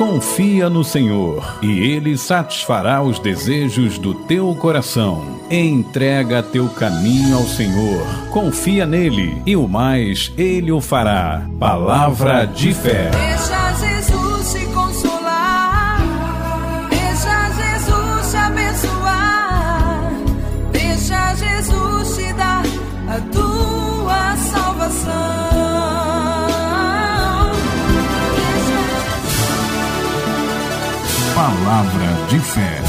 Confia no Senhor e Ele satisfará os desejos do teu coração. Entrega teu caminho ao Senhor, confia nele e o mais Ele o fará. Palavra de fé. Palavra de fé.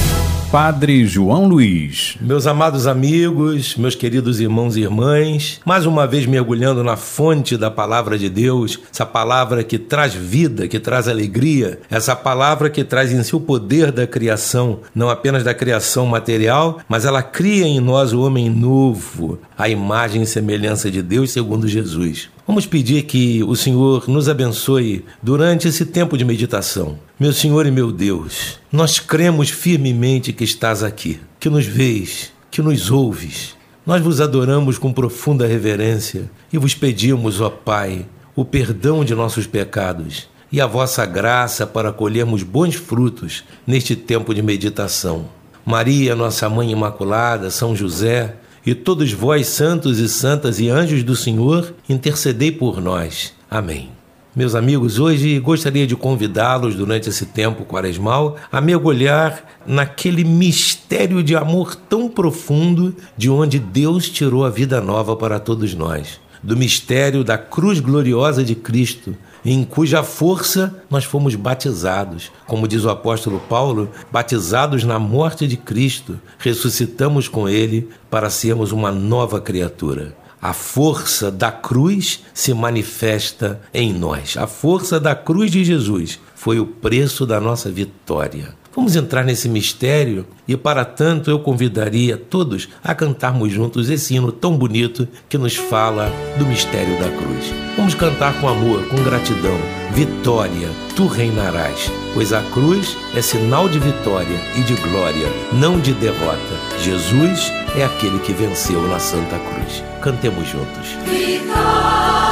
Padre João Luiz. Meus amados amigos, meus queridos irmãos e irmãs, mais uma vez mergulhando na fonte da palavra de Deus, essa palavra que traz vida, que traz alegria, essa palavra que traz em si o poder da criação, não apenas da criação material, mas ela cria em nós o homem novo, a imagem e semelhança de Deus segundo Jesus. Vamos pedir que o Senhor nos abençoe durante esse tempo de meditação. Meu Senhor e meu Deus, nós cremos firmemente que estás aqui, que nos vês, que nos ouves. Nós vos adoramos com profunda reverência e vos pedimos, ó Pai, o perdão de nossos pecados e a vossa graça para colhermos bons frutos neste tempo de meditação. Maria, nossa Mãe Imaculada, São José, e todos vós, santos e santas e anjos do Senhor, intercedei por nós. Amém. Meus amigos, hoje gostaria de convidá-los durante esse tempo quaresmal a mergulhar naquele mistério de amor tão profundo de onde Deus tirou a vida nova para todos nós. Do mistério da cruz gloriosa de Cristo, em cuja força nós fomos batizados. Como diz o apóstolo Paulo, batizados na morte de Cristo, ressuscitamos com ele para sermos uma nova criatura. A força da cruz se manifesta em nós. A força da cruz de Jesus foi o preço da nossa vitória. Vamos entrar nesse mistério e, para tanto, eu convidaria todos a cantarmos juntos esse hino tão bonito que nos fala do mistério da cruz. Vamos cantar com amor, com gratidão. Vitória, tu reinarás, pois a cruz é sinal de vitória e de glória, não de derrota. Jesus é aquele que venceu na Santa Cruz. Cantemos juntos. Vitória,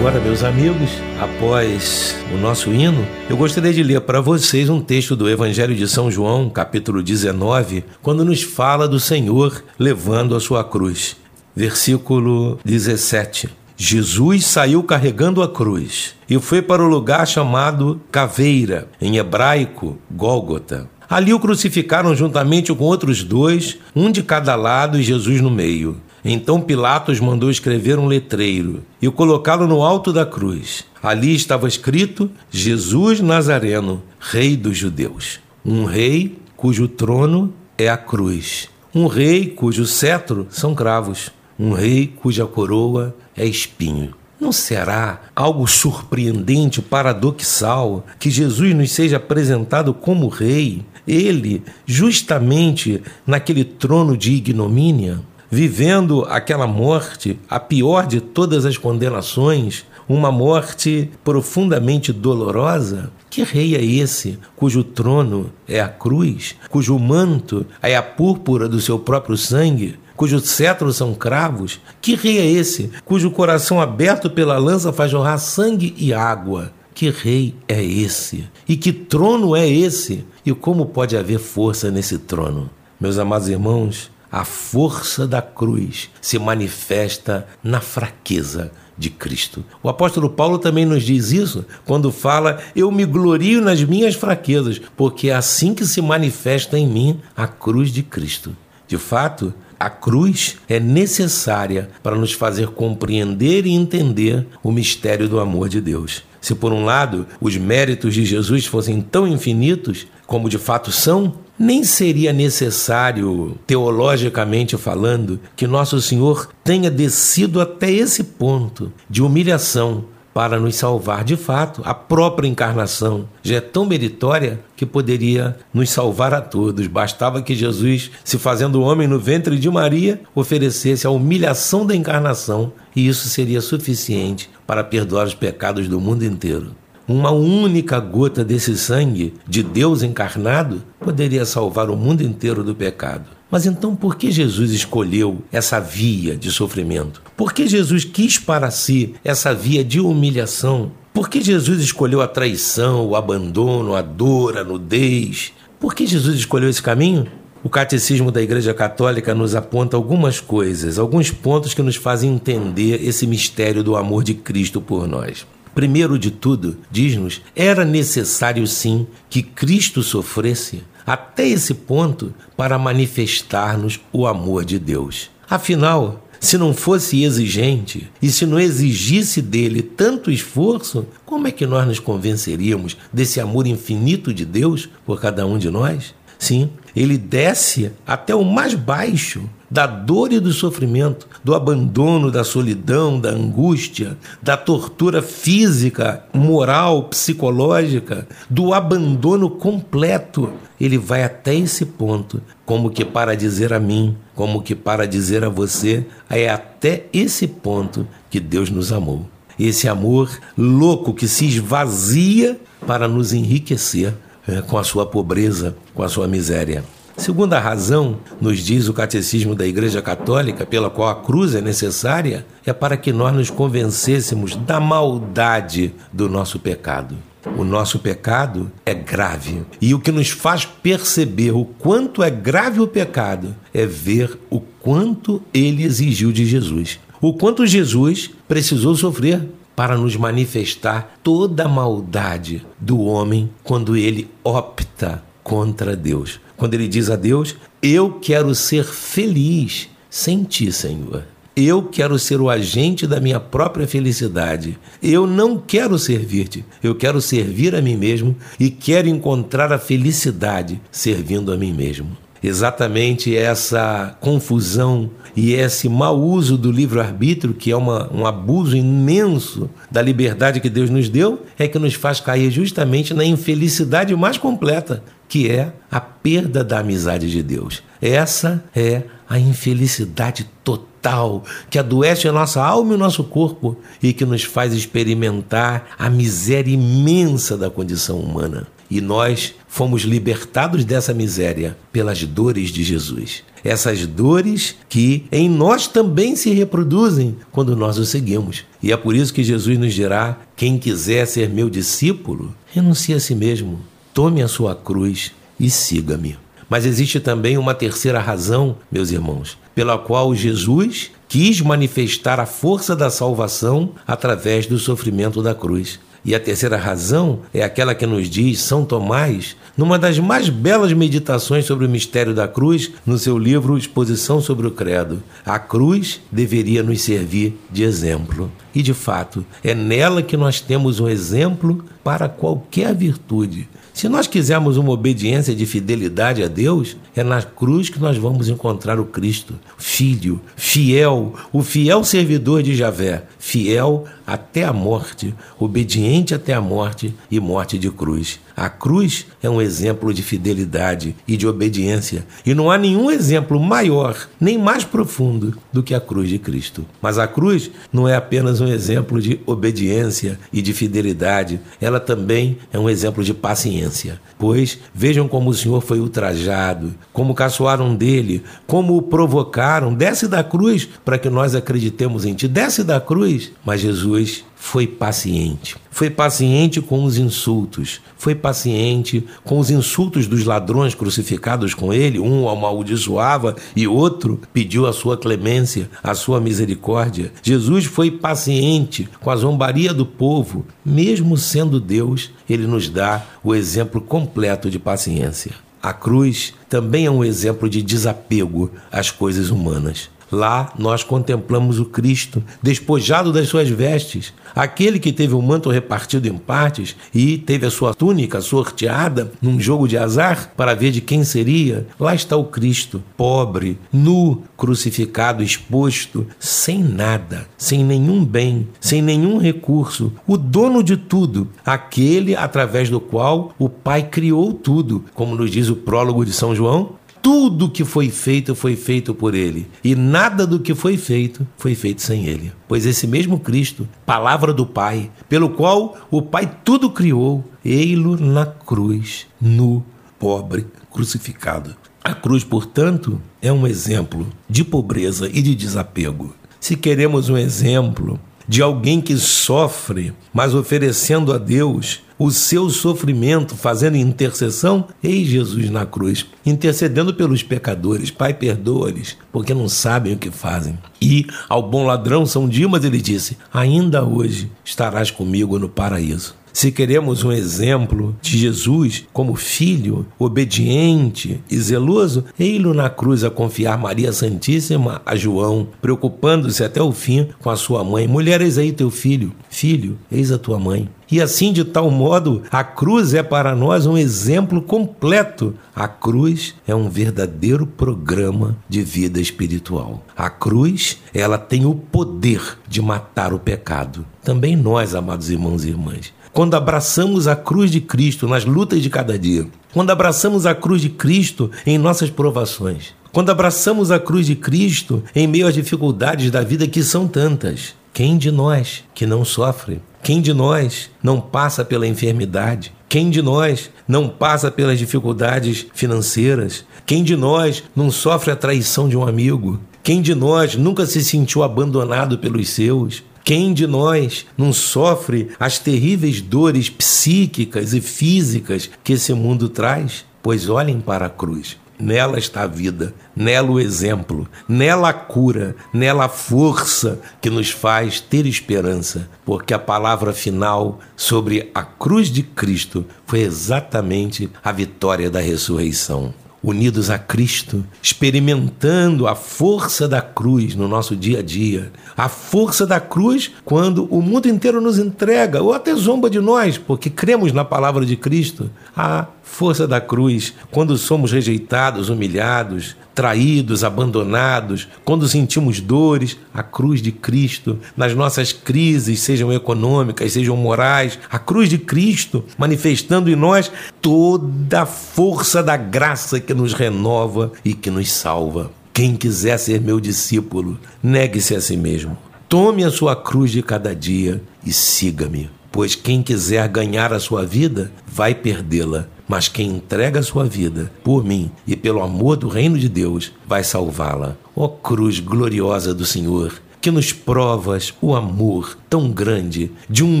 agora, meus amigos, após o nosso hino, eu gostaria de ler para vocês um texto do Evangelho de São João, capítulo 19, quando nos fala do Senhor levando a sua cruz. Versículo 17. Jesus saiu carregando a cruz e foi para o lugar chamado Caveira, em hebraico, Gólgota. Ali o crucificaram juntamente com outros dois, um de cada lado e Jesus no meio. Então Pilatos mandou escrever um letreiro e o colocá-lo no alto da cruz. Ali estava escrito: Jesus Nazareno, Rei dos Judeus. Um rei cujo trono é a cruz. Um rei cujo cetro são cravos. Um rei cuja coroa é espinho. Não será algo surpreendente, paradoxal, que Jesus nos seja apresentado como rei, ele justamente naquele trono de ignomínia, vivendo aquela morte, a pior de todas as condenações, uma morte profundamente dolorosa? Que rei é esse cujo trono é a cruz, cujo manto é a púrpura do seu próprio sangue? cujo cetro são cravos? Que rei é esse, cujo coração aberto pela lança faz jorrar sangue e água? Que rei é esse? E que trono é esse? E como pode haver força nesse trono? Meus amados irmãos, a força da cruz se manifesta na fraqueza de Cristo. O apóstolo Paulo também nos diz isso quando fala: Eu me glorio nas minhas fraquezas, porque é assim que se manifesta em mim a cruz de Cristo. De fato, a cruz é necessária para nos fazer compreender e entender o mistério do amor de Deus. Se, por um lado, os méritos de Jesus fossem tão infinitos como de fato são, nem seria necessário, teologicamente falando, que Nosso Senhor tenha descido até esse ponto de humilhação para nos salvar de fato. A própria encarnação já é tão meritória que poderia nos salvar a todos. Bastava que Jesus, se fazendo homem no ventre de Maria, oferecesse a humilhação da encarnação e isso seria suficiente para perdoar os pecados do mundo inteiro. Uma única gota desse sangue de Deus encarnado poderia salvar o mundo inteiro do pecado. Mas então por que Jesus escolheu essa via de sofrimento? Por que Jesus quis para si essa via de humilhação? Por que Jesus escolheu a traição, o abandono, a dor, a nudez? Por que Jesus escolheu esse caminho? O Catecismo da Igreja Católica nos aponta algumas coisas, alguns pontos que nos fazem entender esse mistério do amor de Cristo por nós. Primeiro de tudo, diz-nos, era necessário sim que Cristo sofresse até esse ponto para manifestar-nos o amor de Deus. Afinal, se não fosse exigente e se não exigisse dele tanto esforço, como é que nós nos convenceríamos desse amor infinito de Deus por cada um de nós? Sim, ele desce até o mais baixo da dor e do sofrimento, do abandono, da solidão, da angústia, da tortura física, moral, psicológica, do abandono completo. Ele vai até esse ponto, como que para dizer a mim, como que para dizer a você, é até esse ponto que Deus nos amou. Esse amor louco que se esvazia para nos enriquecer é, com a sua pobreza, com a sua miséria. Segunda razão, nos diz o Catecismo da Igreja Católica, pela qual a cruz é necessária, é para que nós nos convencêssemos da maldade do nosso pecado. O nosso pecado é grave. E o que nos faz perceber o quanto é grave o pecado é ver o quanto ele exigiu de Jesus. O quanto Jesus precisou sofrer para nos manifestar toda a maldade do homem quando ele opta contra Deus. Quando ele diz a Deus: Eu quero ser feliz sem ti, Senhor. Eu quero ser o agente da minha própria felicidade. Eu não quero servir-te. Eu quero servir a mim mesmo e quero encontrar a felicidade servindo a mim mesmo. Exatamente essa confusão e esse mau uso do livre-arbítrio, que é uma, um abuso imenso da liberdade que Deus nos deu, é que nos faz cair justamente na infelicidade mais completa, que é a perda da amizade de Deus. Essa é a infelicidade total que adoece a nossa alma e o nosso corpo e que nos faz experimentar a miséria imensa da condição humana. E nós fomos libertados dessa miséria pelas dores de Jesus. Essas dores que em nós também se reproduzem quando nós o seguimos. E é por isso que Jesus nos dirá: quem quiser ser meu discípulo, renuncie a si mesmo, tome a sua cruz e siga-me. Mas existe também uma terceira razão, meus irmãos, pela qual Jesus quis manifestar a força da salvação através do sofrimento da cruz. E a terceira razão é aquela que nos diz São Tomás, numa das mais belas meditações sobre o mistério da cruz, no seu livro Exposição sobre o Credo. A cruz deveria nos servir de exemplo. E de fato, é nela que nós temos um exemplo para qualquer virtude. Se nós quisermos uma obediência de fidelidade a Deus, é na cruz que nós vamos encontrar o Cristo, Filho, fiel, o fiel servidor de Javé, fiel até a morte, obediente até a morte e morte de cruz. A cruz é um exemplo de fidelidade e de obediência, e não há nenhum exemplo maior nem mais profundo do que a cruz de Cristo. Mas a cruz não é apenas um exemplo de obediência e de fidelidade, ela também é um exemplo de paciência. Pois vejam como o Senhor foi ultrajado, como caçoaram dele, como o provocaram. Desce da cruz para que nós acreditemos em ti. Desce da cruz. Mas Jesus foi paciente. Foi paciente com os insultos, foi paciente com os insultos dos ladrões crucificados com ele. Um o amaldiçoava e outro pediu a sua clemência, a sua misericórdia. Jesus foi paciente com a zombaria do povo. Mesmo sendo Deus, ele nos dá o exemplo completo de paciência. A cruz também é um exemplo de desapego às coisas humanas. Lá nós contemplamos o Cristo, despojado das suas vestes, aquele que teve o manto repartido em partes e teve a sua túnica sorteada num jogo de azar para ver de quem seria. Lá está o Cristo, pobre, nu, crucificado, exposto, sem nada, sem nenhum bem, sem nenhum recurso, o dono de tudo, aquele através do qual o Pai criou tudo, como nos diz o prólogo de São João, tudo que foi feito foi feito por ele, e nada do que foi feito foi feito sem ele. Pois esse mesmo Cristo, palavra do Pai, pelo qual o Pai tudo criou, ei-lo na cruz, nu, pobre, crucificado. A cruz, portanto, é um exemplo de pobreza e de desapego. Se queremos um exemplo de alguém que sofre, mas oferecendo a Deus o seu sofrimento, fazendo intercessão, eis Jesus na cruz, intercedendo pelos pecadores. Pai, perdoa-lhes, porque não sabem o que fazem. E ao bom ladrão São Dimas ele disse: Ainda hoje estarás comigo no paraíso. Se queremos um exemplo de Jesus como filho, obediente e zeloso, ei-lo na cruz a confiar Maria Santíssima a João, preocupando-se até o fim com a sua mãe. Mulher, eis aí teu filho. Filho, eis a tua mãe. E assim, de tal modo, a cruz é para nós um exemplo completo. A cruz é um verdadeiro programa de vida espiritual. A cruz, ela tem o poder de matar o pecado. Também nós, amados irmãos e irmãs, quando abraçamos a cruz de Cristo nas lutas de cada dia, quando abraçamos a cruz de Cristo em nossas provações, quando abraçamos a cruz de Cristo em meio às dificuldades da vida que são tantas, quem de nós que não sofre? Quem de nós não passa pela enfermidade? Quem de nós não passa pelas dificuldades financeiras? Quem de nós não sofre a traição de um amigo? Quem de nós nunca se sentiu abandonado pelos seus? Quem de nós não sofre as terríveis dores psíquicas e físicas que esse mundo traz? Pois olhem para a cruz. Nela está a vida, nela o exemplo, nela a cura, nela a força que nos faz ter esperança, porque a palavra final sobre a cruz de Cristo foi exatamente a vitória da ressurreição unidos a Cristo, experimentando a força da cruz no nosso dia a dia, a força da cruz quando o mundo inteiro nos entrega ou até zomba de nós, porque cremos na palavra de Cristo, a força da cruz quando somos rejeitados, humilhados, traídos, abandonados, quando sentimos dores, a cruz de Cristo, nas nossas crises, sejam econômicas, sejam morais, a cruz de Cristo manifestando em nós toda a força da graça que nos renova e que nos salva. Quem quiser ser meu discípulo, negue-se a si mesmo. Tome a sua cruz de cada dia e siga-me. Pois quem quiser ganhar a sua vida, vai perdê-la. Mas quem entrega a sua vida por mim e pelo amor do reino de Deus, vai salvá-la. Ó cruz gloriosa do Senhor, que nos provas o amor tão grande de um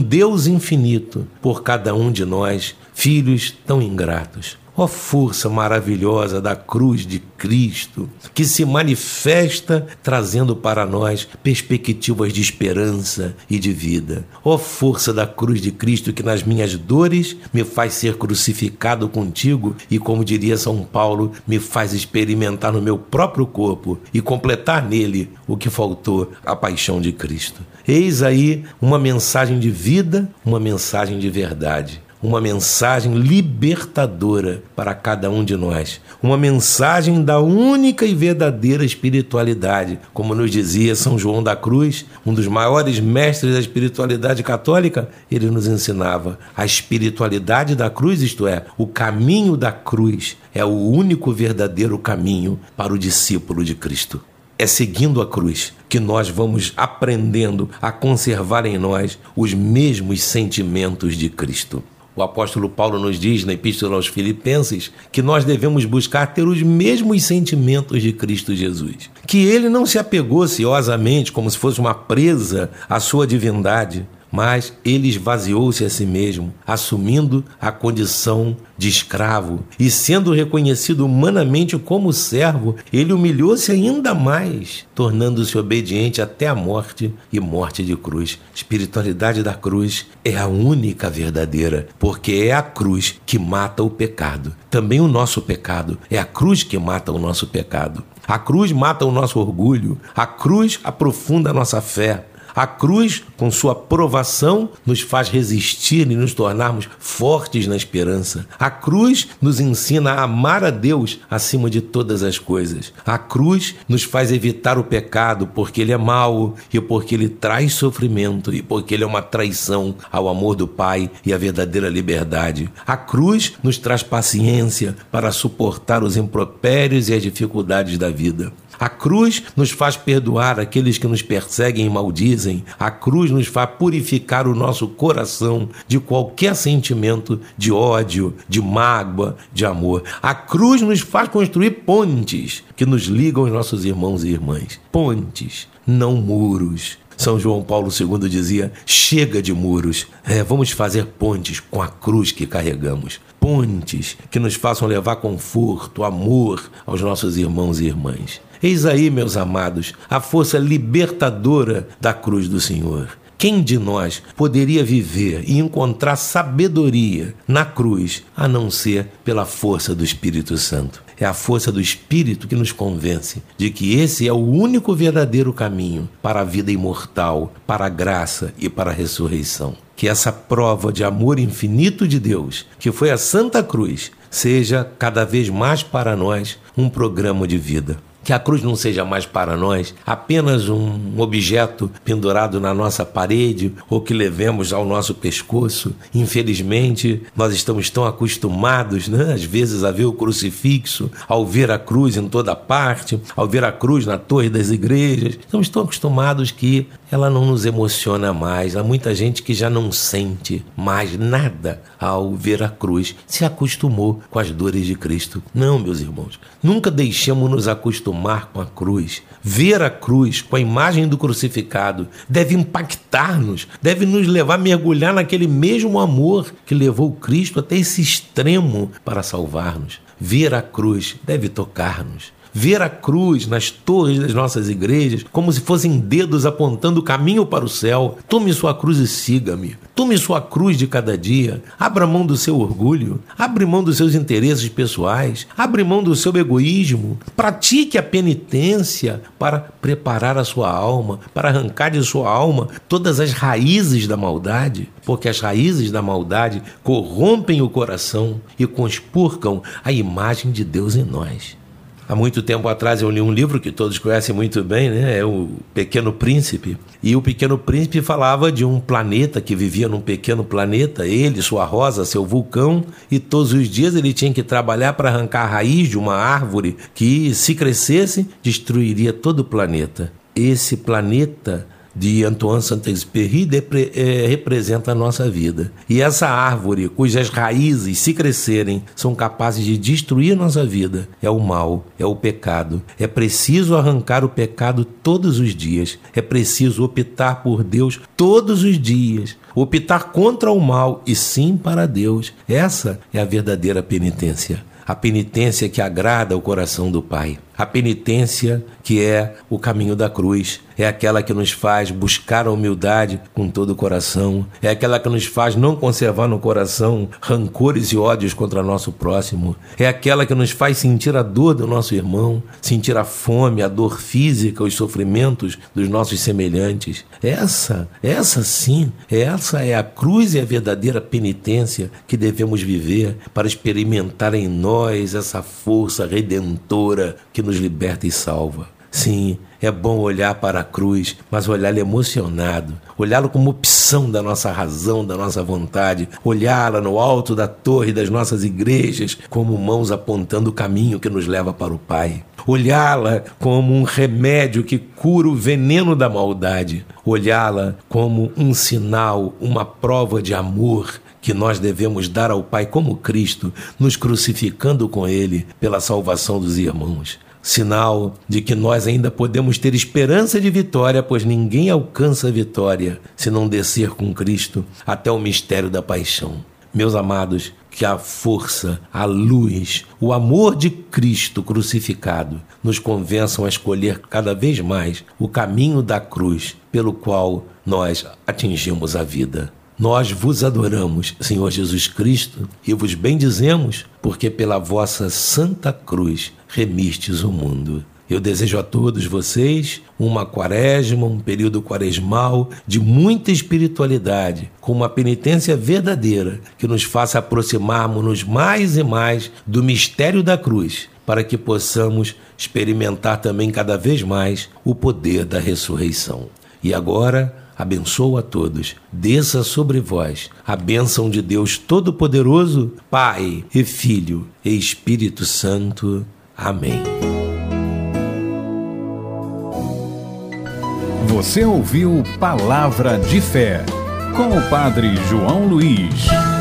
Deus infinito por cada um de nós, filhos tão ingratos. Ó força maravilhosa da cruz de Cristo, que se manifesta trazendo para nós perspectivas de esperança e de vida. Ó força da cruz de Cristo, que nas minhas dores me faz ser crucificado contigo e, como diria São Paulo, me faz experimentar no meu próprio corpo e completar nele o que faltou a paixão de Cristo. Eis aí uma mensagem de vida, uma mensagem de verdade uma mensagem libertadora para cada um de nós, uma mensagem da única e verdadeira espiritualidade, como nos dizia São João da Cruz, um dos maiores mestres da espiritualidade católica, ele nos ensinava a espiritualidade da cruz, isto é, o caminho da cruz é o único verdadeiro caminho para o discípulo de Cristo. É seguindo a cruz que nós vamos aprendendo a conservar em nós os mesmos sentimentos de Cristo. O apóstolo Paulo nos diz na Epístola aos Filipenses que nós devemos buscar ter os mesmos sentimentos de Cristo Jesus. Que ele não se apegou ciosamente como se fosse uma presa à sua divindade, mas ele esvaziou-se a si mesmo, assumindo a condição de escravo e sendo reconhecido humanamente como servo, ele humilhou-se ainda mais, tornando-se obediente até a morte e morte de cruz. Espiritualidade da cruz é a única verdadeira, porque é a cruz que mata o pecado. Também o nosso pecado é a cruz que mata o nosso pecado. A cruz mata o nosso orgulho, a cruz aprofunda a nossa fé, a cruz, com sua provação, nos faz resistir e nos tornarmos fortes na esperança. A cruz nos ensina a amar a Deus acima de todas as coisas. A cruz nos faz evitar o pecado porque ele é mau e porque ele traz sofrimento e porque ele é uma traição ao amor do Pai e à verdadeira liberdade. A cruz nos traz paciência para suportar os impropérios e as dificuldades da vida. A cruz nos faz perdoar aqueles que nos perseguem e maldizem. A cruz nos faz purificar o nosso coração de qualquer sentimento de ódio, de mágoa, de amor. A cruz nos faz construir pontes que nos ligam aos nossos irmãos e irmãs. Pontes, não muros. São João Paulo II dizia: chega de muros, é, vamos fazer pontes com a cruz que carregamos. Pontes que nos façam levar conforto, amor aos nossos irmãos e irmãs. Eis aí, meus amados, a força libertadora da cruz do Senhor. Quem de nós poderia viver e encontrar sabedoria na cruz a não ser pela força do Espírito Santo? É a força do Espírito que nos convence de que esse é o único verdadeiro caminho para a vida imortal, para a graça e para a ressurreição. que essa prova de amor infinito de Deus, que foi a Santa Cruz, seja cada vez mais para nós um programa de vida. Que a cruz não seja mais para nós apenas um objeto pendurado na nossa parede ou que levemos ao nosso pescoço. Infelizmente, nós estamos tão acostumados, né, às vezes, a ver o crucifixo, ao ver a cruz em toda parte, ao ver a cruz na torre das igrejas. Estamos tão acostumados que ela não nos emociona mais. Há muita gente que já não sente mais nada ao ver a cruz, se acostumou com as dores de Cristo. Não, meus irmãos, nunca deixemos nos acostumar com a cruz. Ver a cruz com a imagem do crucificado deve impactar-nos, deve nos levar a mergulhar naquele mesmo amor que levou Cristo até esse extremo para salvar-nos. Ver a cruz deve tocar-nos ver a cruz nas torres das nossas igrejas como se fossem dedos apontando o caminho para o céu. Tome sua cruz e siga-me. Tome sua cruz de cada dia. Abra mão do seu orgulho. Abre mão dos seus interesses pessoais. Abre mão do seu egoísmo. Pratique a penitência para preparar a sua alma, para arrancar de sua alma todas as raízes da maldade, porque as raízes da maldade corrompem o coração e conspurcam a imagem de Deus em nós. Há muito tempo atrás eu li um livro que todos conhecem muito bem, né? É o Pequeno Príncipe. E o Pequeno Príncipe falava de um planeta que vivia num pequeno planeta, ele, sua rosa, seu vulcão, e todos os dias ele tinha que trabalhar para arrancar a raiz de uma árvore que, se crescesse, destruiria todo o planeta. Esse planeta de Antoine Saint-Exupéry é, representa a nossa vida. E essa árvore, cujas raízes, se crescerem, são capazes de destruir nossa vida, é o mal, é o pecado. É preciso arrancar o pecado todos os dias. É preciso optar por Deus todos os dias. Optar contra o mal e sim para Deus. Essa é a verdadeira penitência. A penitência que agrada o coração do Pai. A penitência que é o caminho da cruz é aquela que nos faz buscar a humildade com todo o coração, é aquela que nos faz não conservar no coração rancores e ódios contra nosso próximo, é aquela que nos faz sentir a dor do nosso irmão, sentir a fome, a dor física, os sofrimentos dos nossos semelhantes. Essa, essa sim, essa é a cruz e a verdadeira penitência que devemos viver para experimentar em nós essa força redentora que nos liberta e salva. Sim, é bom olhar para a cruz, mas olhá-lo emocionado, olhá-lo como opção da nossa razão, da nossa vontade, olhá-la no alto da torre das nossas igrejas, como mãos apontando o caminho que nos leva para o Pai. Olhá-la como um remédio que cura o veneno da maldade, olhá-la como um sinal, uma prova de amor que nós devemos dar ao Pai como Cristo, nos crucificando com Ele pela salvação dos irmãos sinal de que nós ainda podemos ter esperança de vitória, pois ninguém alcança a vitória se não descer com Cristo até o mistério da paixão. Meus amados, que a força, a luz, o amor de Cristo crucificado nos convençam a escolher cada vez mais o caminho da cruz pelo qual nós atingimos a vida. Nós vos adoramos, Senhor Jesus Cristo, e vos bendizemos, porque pela vossa santa cruz remistes o mundo. Eu desejo a todos vocês uma quaresma, um período quaresmal de muita espiritualidade, com uma penitência verdadeira que nos faça aproximarmos-nos mais e mais do mistério da cruz, para que possamos experimentar também cada vez mais o poder da ressurreição. E agora, abençoa a todos, desça sobre vós a bênção de Deus Todo-Poderoso, Pai e Filho e Espírito Santo. Amém. Você ouviu Palavra de Fé com o Padre João Luiz.